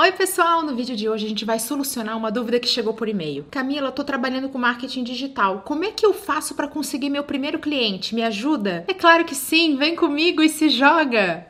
Oi, pessoal! No vídeo de hoje a gente vai solucionar uma dúvida que chegou por e-mail. Camila, eu tô trabalhando com marketing digital. Como é que eu faço para conseguir meu primeiro cliente? Me ajuda? É claro que sim! Vem comigo e se joga!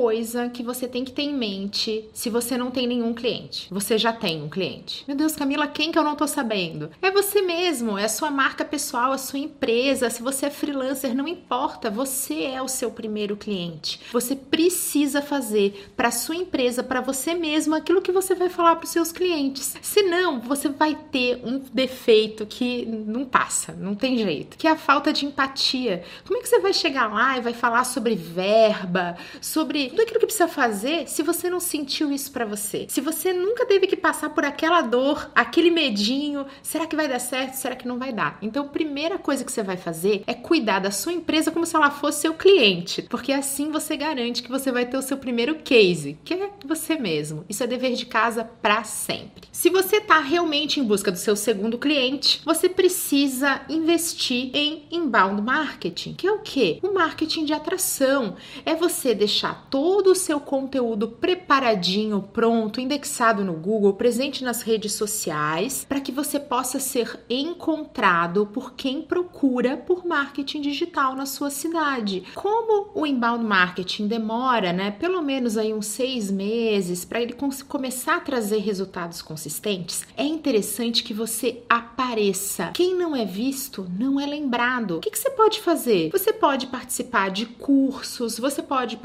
Coisa que você tem que ter em mente se você não tem nenhum cliente. Você já tem um cliente. Meu Deus, Camila, quem que eu não tô sabendo? É você mesmo, é a sua marca pessoal, a sua empresa. Se você é freelancer, não importa, você é o seu primeiro cliente. Você precisa fazer para sua empresa, para você mesmo, aquilo que você vai falar para os seus clientes. Senão, você vai ter um defeito que não passa, não tem jeito, que é a falta de empatia. Como é que você vai chegar lá e vai falar sobre verba? sobre tudo aquilo que precisa fazer se você não sentiu isso para você. Se você nunca teve que passar por aquela dor, aquele medinho, será que vai dar certo? Será que não vai dar? Então, a primeira coisa que você vai fazer é cuidar da sua empresa como se ela fosse seu cliente, porque assim você garante que você vai ter o seu primeiro case, que é você mesmo. Isso é dever de casa para sempre. Se você está realmente em busca do seu segundo cliente, você precisa investir em inbound marketing, que é o que? O marketing de atração. É você você deixar todo o seu conteúdo preparadinho, pronto, indexado no Google, presente nas redes sociais, para que você possa ser encontrado por quem procura por marketing digital na sua cidade. Como o inbound marketing demora, né, pelo menos aí uns seis meses para ele começar a trazer resultados consistentes, é interessante que você apareça. Quem não é visto não é lembrado. O que, que você pode fazer? Você pode participar de cursos, você pode pode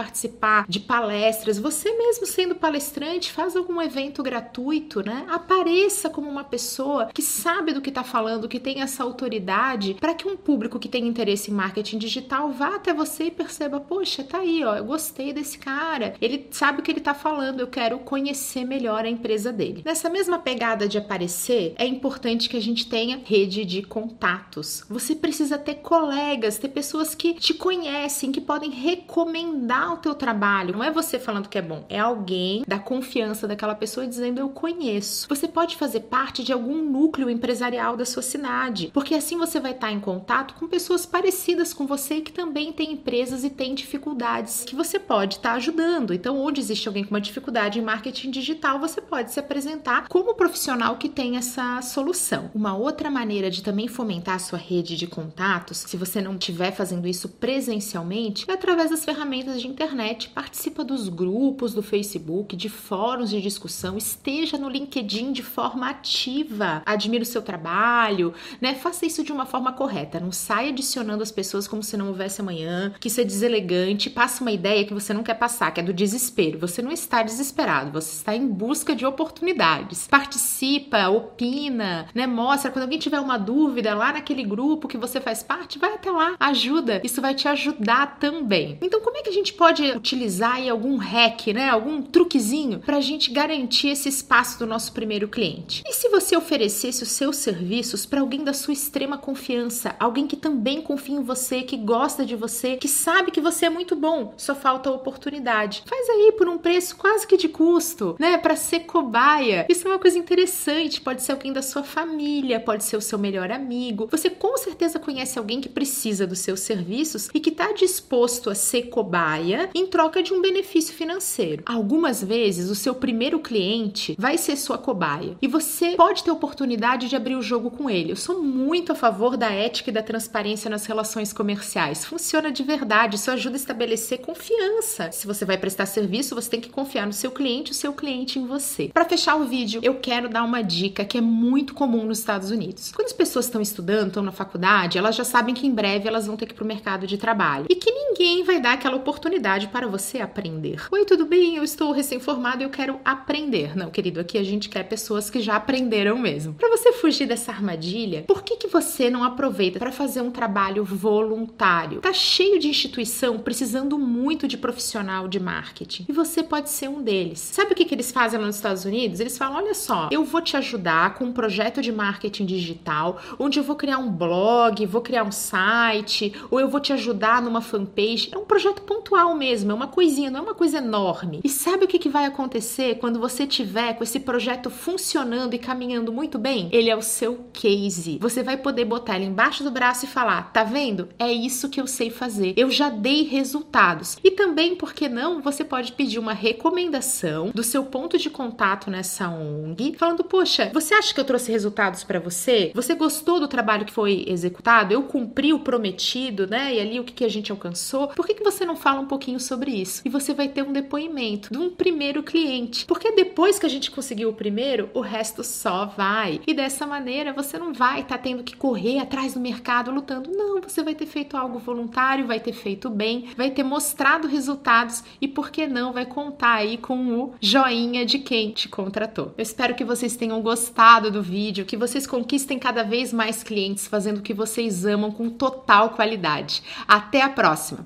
de palestras, você mesmo sendo palestrante, faz algum evento gratuito, né? Apareça como uma pessoa que sabe do que está falando, que tem essa autoridade, para que um público que tem interesse em marketing digital vá até você e perceba: poxa, tá aí, ó, eu gostei desse cara, ele sabe o que ele está falando, eu quero conhecer melhor a empresa dele. Nessa mesma pegada de aparecer, é importante que a gente tenha rede de contatos. Você precisa ter colegas, ter pessoas que te conhecem, que podem recomendar o teu trabalho. Não é você falando que é bom, é alguém da confiança daquela pessoa dizendo eu conheço. Você pode fazer parte de algum núcleo empresarial da sua cidade, porque assim você vai estar em contato com pessoas parecidas com você que também têm empresas e têm dificuldades que você pode estar ajudando. Então, onde existe alguém com uma dificuldade em marketing digital, você pode se apresentar como profissional que tem essa solução. Uma outra maneira de também fomentar a sua rede de contatos, se você não estiver fazendo isso presencialmente, é através das ferramentas de internet, participa dos grupos do Facebook, de fóruns de discussão, esteja no LinkedIn de forma ativa, admira o seu trabalho, né? Faça isso de uma forma correta, não saia adicionando as pessoas como se não houvesse amanhã, que isso é deselegante, passa uma ideia que você não quer passar, que é do desespero. Você não está desesperado, você está em busca de oportunidades. Participa, opina, né? Mostra quando alguém tiver uma dúvida lá naquele grupo que você faz parte, vai até lá, ajuda. Isso vai te ajudar também. Então, como é que a gente pode utilizar aí algum hack, né? Algum truquezinho para a gente garantir esse espaço do nosso primeiro cliente. E se você oferecesse os seus serviços para alguém da sua extrema confiança, alguém que também confia em você, que gosta de você, que sabe que você é muito bom, só falta a oportunidade. Faz aí por um preço quase que de custo, né? Para ser cobaia. Isso é uma coisa interessante. Pode ser alguém da sua família, pode ser o seu melhor amigo. Você com certeza conhece alguém que precisa dos seus serviços e que está disposto a ser cobaia em troca de um benefício financeiro. Algumas vezes o seu primeiro cliente vai ser sua cobaia e você pode ter oportunidade de abrir o jogo com ele. Eu sou muito a favor da ética e da transparência nas relações comerciais. Funciona de verdade, isso ajuda a estabelecer confiança. Se você vai prestar serviço, você tem que confiar no seu cliente, o seu cliente em você. Para fechar o vídeo, eu quero dar uma dica que é muito comum nos Estados Unidos. Quando as pessoas estão estudando, estão na faculdade, elas já sabem que em breve elas vão ter que ir para o mercado de trabalho e que ninguém vai dar aquela oportunidade para você aprender. Oi, tudo bem? Eu estou recém-formado e eu quero aprender. Não, querido, aqui a gente quer pessoas que já aprenderam mesmo. Para você fugir dessa armadilha, por que, que você não aproveita para fazer um trabalho voluntário? Tá cheio de instituição precisando muito de profissional de marketing e você pode ser um deles. Sabe o que, que eles fazem lá nos Estados Unidos? Eles falam: olha só, eu vou te ajudar com um projeto de marketing digital onde eu vou criar um blog, vou criar um site, ou eu vou te ajudar numa fanpage. É um projeto pontual mesmo, é uma coisinha, não é uma coisa enorme. E sabe o que, que vai acontecer quando você tiver com esse projeto funcionando e caminhando muito bem? Ele é o seu case. Você vai poder botar ele embaixo do braço e falar: tá vendo? É isso que eu sei fazer. Eu já dei resultados. E também, por que não, você pode pedir uma recomendação do seu ponto de contato nessa ONG, falando: poxa, você acha que eu trouxe resultados para você? Você gostou do trabalho que foi executado? Eu cumpri o prometido, né? E ali o que, que a gente alcançou? Por que, que você não fala um pouquinho sobre isso? E você vai ter um depoimento de um primeiro cliente. Porque depois que a gente conseguiu o primeiro, o resto só vai. E dessa maneira você não vai estar tá tendo que correr atrás do mercado lutando. Não, você vai ter feito algo voluntário, vai ter feito bem, vai ter mostrado resultados e por que não vai contar aí com o joinha de quem te contratou. Eu espero que vocês tenham gostado do vídeo, que vocês conquistem cada vez mais clientes fazendo o que vocês amam com total qualidade. Até a próxima.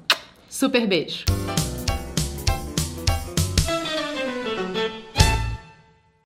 Super beijo.